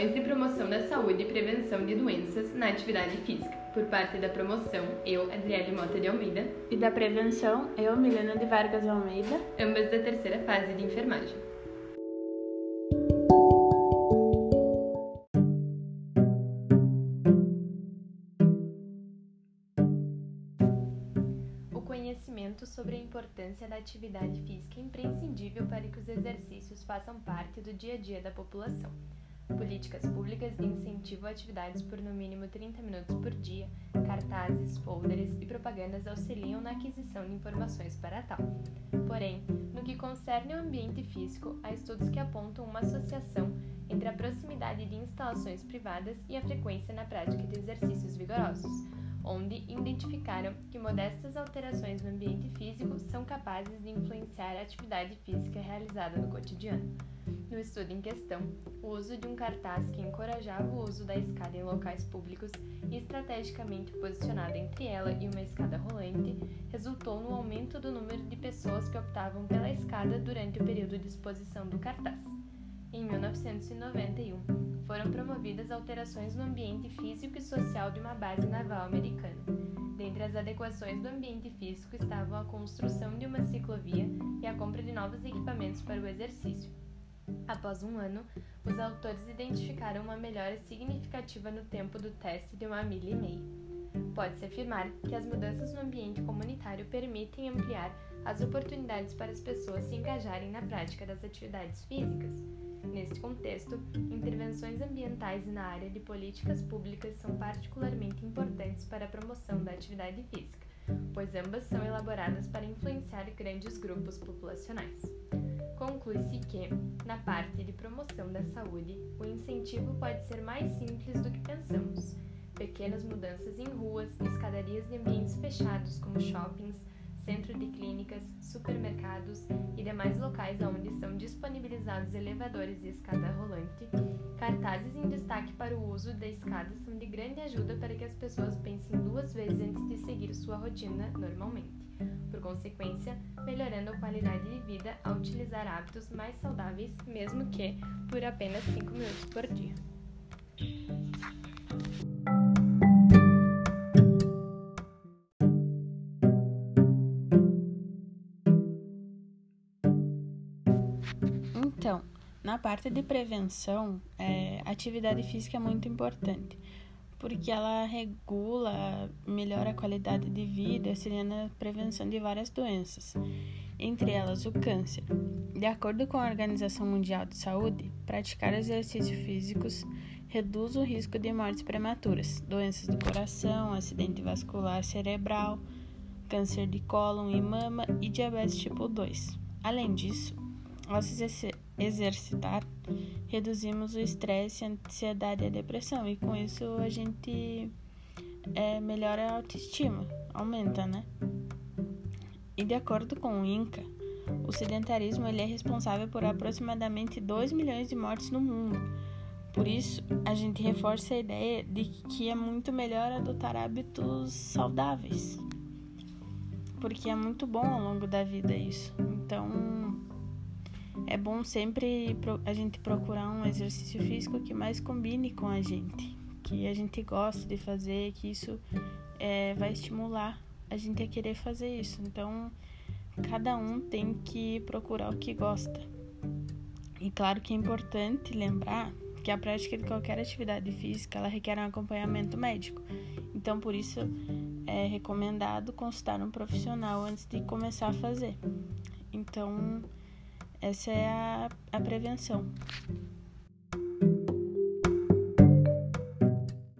Ações de promoção da saúde e prevenção de doenças na atividade física. Por parte da promoção, eu, Adriele Mota de Almeida. E da prevenção, eu, Milena de Vargas Almeida. Ambas da terceira fase de enfermagem. O conhecimento sobre a importância da atividade física é imprescindível para que os exercícios façam parte do dia a dia da população. Políticas públicas de incentivo a atividades por no mínimo 30 minutos por dia, cartazes, folders e propagandas auxiliam na aquisição de informações para tal. Porém, no que concerne ao ambiente físico, há estudos que apontam uma associação entre a proximidade de instalações privadas e a frequência na prática de exercícios vigorosos, onde identificaram que modestas alterações no ambiente físico são capazes de influenciar a atividade física realizada no cotidiano. No estudo em questão, o uso de um cartaz que encorajava o uso da escada em locais públicos e estrategicamente posicionado entre ela e uma escada rolante resultou no aumento do número de pessoas que optavam pela escada durante o período de exposição do cartaz. Em 1991, foram promovidas alterações no ambiente físico e social de uma base naval americana. Dentre as adequações do ambiente físico estavam a construção de uma ciclovia e a compra de novos equipamentos para o exercício. Após um ano, os autores identificaram uma melhora significativa no tempo do teste de uma milha e meia. Pode-se afirmar que as mudanças no ambiente comunitário permitem ampliar as oportunidades para as pessoas se engajarem na prática das atividades físicas. Neste contexto, intervenções ambientais na área de políticas públicas são particularmente importantes para a promoção da atividade física, pois ambas são elaboradas para influenciar grandes grupos populacionais. Conclui-se que, na parte de promoção da saúde, o incentivo pode ser mais simples do que pensamos. Pequenas mudanças em ruas, escadarias de ambientes fechados como shoppings, centro de clínicas, supermercados e demais locais onde são disponibilizados elevadores e escada rolante, cartazes em destaque para o uso da escada são de grande ajuda para que as pessoas pensem duas vezes antes de seguir sua rotina normalmente. Por consequência, melhorando a qualidade de vida ao utilizar hábitos mais saudáveis, mesmo que por apenas 5 minutos por dia. Então, na parte de prevenção, é, atividade física é muito importante, porque ela regula, melhora a qualidade de vida, auxiliando a prevenção de várias doenças, entre elas o câncer. De acordo com a Organização Mundial de Saúde, praticar exercícios físicos reduz o risco de mortes prematuras, doenças do coração, acidente vascular cerebral, câncer de cólon e mama e diabetes tipo 2. Além disso, ao se exercitar, reduzimos o estresse, a ansiedade e a depressão, e com isso a gente é, melhora a autoestima, aumenta, né? E de acordo com o INCA, o sedentarismo ele é responsável por aproximadamente 2 milhões de mortes no mundo. Por isso, a gente reforça a ideia de que é muito melhor adotar hábitos saudáveis. Porque é muito bom ao longo da vida isso. Então, é bom sempre a gente procurar um exercício físico que mais combine com a gente, que a gente gosta de fazer, que isso é, vai estimular a gente a querer fazer isso. Então, cada um tem que procurar o que gosta. E claro que é importante lembrar que a prática de qualquer atividade física ela requer um acompanhamento médico. Então, por isso é recomendado consultar um profissional antes de começar a fazer. Então, essa é a, a prevenção.